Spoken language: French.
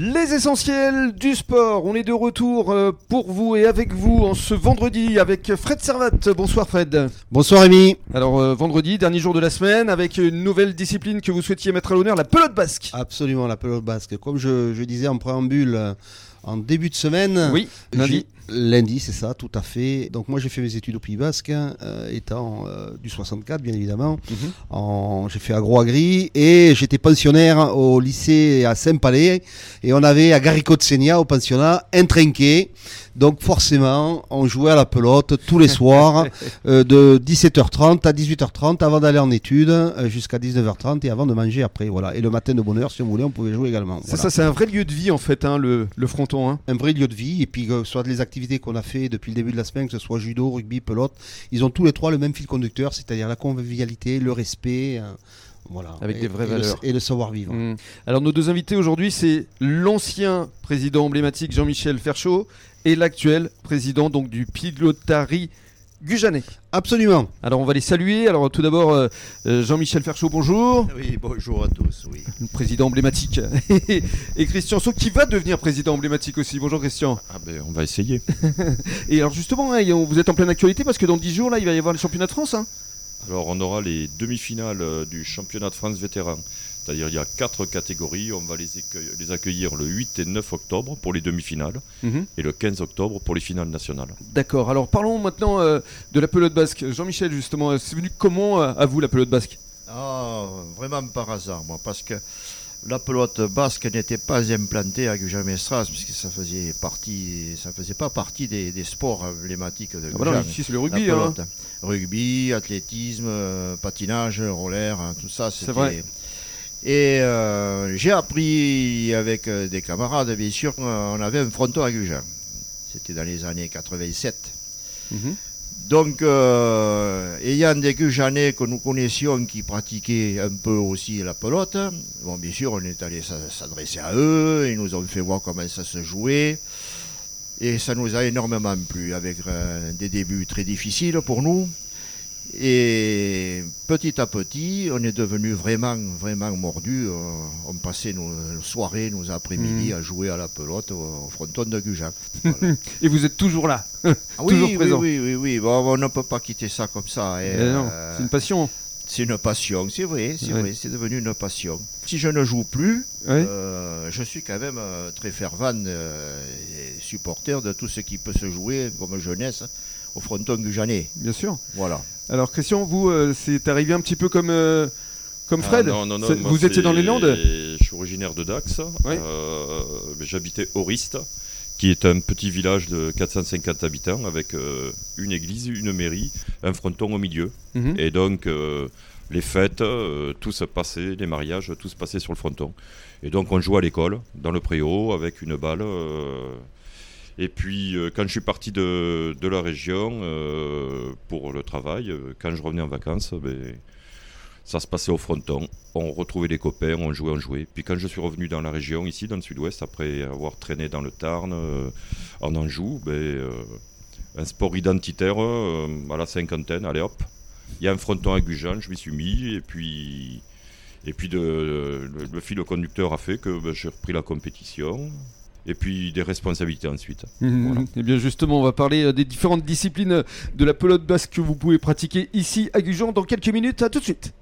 Les essentiels du sport, on est de retour euh, pour vous et avec vous en ce vendredi avec Fred Servat. Bonsoir Fred. Bonsoir Rémi. Alors euh, vendredi, dernier jour de la semaine, avec une nouvelle discipline que vous souhaitiez mettre à l'honneur, la pelote basque. Absolument, la pelote basque. Comme je, je disais en préambule euh, en début de semaine, Oui, lundi. C'est ça, tout à fait. Donc moi j'ai fait mes études au Pays Basque, hein, euh, étant euh, du 64 bien évidemment. Mhm. J'ai fait agro-agri et j'étais pensionnaire au lycée à Saint-Palais et on avait à Garicot de Sénia au pensionnat un trinquet. Donc forcément, on jouait à la pelote tous les soirs euh, de 17h30 à 18h30 avant d'aller en études jusqu'à 19h30 et avant de manger après. Voilà. Et le matin de bonne heure, si on voulait, on pouvait jouer également. Voilà. ça, c'est un vrai lieu de vie en fait, hein, le, le fronton. hein. un vrai lieu de vie et puis soit les activités qu'on a fait depuis le début de la semaine, que ce soit judo, rugby, pelote, ils ont tous les trois le même fil conducteur, c'est-à-dire la convivialité, le respect, euh, voilà, Avec et, des vraies et le- valeurs. et le savoir-vivre. Mm. Alors nos deux invités aujourd'hui, c'est l'ancien président emblématique Jean-Michel Ferchaud et l'actuel président donc du Pilotari Gujanais. Absolument. Alors on va les saluer. Alors tout d'abord euh, euh, Jean-Michel Ferchaud, bonjour. Oui, bonjour à tous, oui. Le président emblématique. et Christian Sau qui va devenir président emblématique aussi. Bonjour Christian. Ah ben, on va essayer. Et alors justement, hein, vous êtes en pleine actualité parce que dans 10 jours là, il va y avoir le championnat de France. hein. Alors, on aura les demi-finales euh, du championnat de France vétéran. C'est-à-dire, il y a quatre catégories. On va les, accueillir, les accueillir le 8 et 9 octobre pour les demi-finales et le 15 octobre pour les finales nationales. D'accord. Alors parlons maintenant euh, de la pelote basque. Jean-Michel justement, euh, c'est venu comment euh, à vous la pelote basque? Ah, vraiment par hasard, moi, parce que la pelote basque n'était pas implantée à Gujan-Mestras, puisque ça faisait partie, ça faisait pas partie des, des sports emblématiques de Ah bah non, ici c'est le La rugby. hein. Rugby, athlétisme, patinage, roller, hein, tout ça. c'était- vrai. Et euh, j'ai appris avec euh, des camarades, bien sûr, qu'on avait un fronton à Gujan. C'était dans les années 87. Mhm. Donc, euh, ayant des Gujanais que nous connaissions qui pratiquaient un peu aussi la pelote, bon, bien sûr, on est allé s'a- s'adresser à eux, ils nous ont fait voir comment ça se jouait. Et ça nous a énormément plu, avec euh, des débuts très difficiles pour nous. Et petit à petit, on est devenu vraiment, vraiment mordus. Euh, On passait nos soirées, nos après-midi à jouer à la pelote au, fronton de Gujan. Voilà. Et vous êtes toujours là. Ah Toujours oui, présent. Oui, oui, oui, oui. Bon, on ne peut pas quitter ça comme ça. et, euh, c'est une passion. c'est une passion, c'est vrai, c'est Ouais. vrai, c'est devenu une passion. Si je ne joue plus, Ouais. euh, je suis quand même euh, très fervent euh, et supporter de tout ce qui peut se jouer comme jeunesse au fronton gujanais. Bien sûr. Voilà. Alors Christian, vous, euh, c'est arrivé un petit peu comme euh, comme Fred. Ah, non, non, non, moi, vous étiez dans les Landes. Je suis originaire de Dax. Ouais. Euh, J'habitais Oriste, qui est un petit village de 450 habitants avec euh, une église, une mairie, un fronton au milieu. Mhm. Et donc, euh, les fêtes, euh, tout se passait, les mariages, tout se passait sur le fronton. Et donc, on jouait à l'école, dans le préau, avec une balle. euh, et puis, euh, quand je suis parti de, la région euh, pour le travail, euh, quand je revenais en vacances, ben, ça se passait au fronton. On retrouvait les copains, on jouait, on jouait. Puis quand je suis revenu dans la région, ici, dans le sud-ouest, après avoir traîné dans le Tarn, en Anjou, ben, un sport identitaire à la cinquantaine, allez hop, il y a un fronton à Gujan, je m'y suis mis, et puis, et puis le fil conducteur a fait que ben, j'ai repris la compétition, et puis des responsabilités ensuite. Mhm. Voilà. Eh bien justement, on va parler euh, des différentes disciplines de la pelote basque que vous pouvez pratiquer ici à Gujan dans quelques minutes. À tout de suite.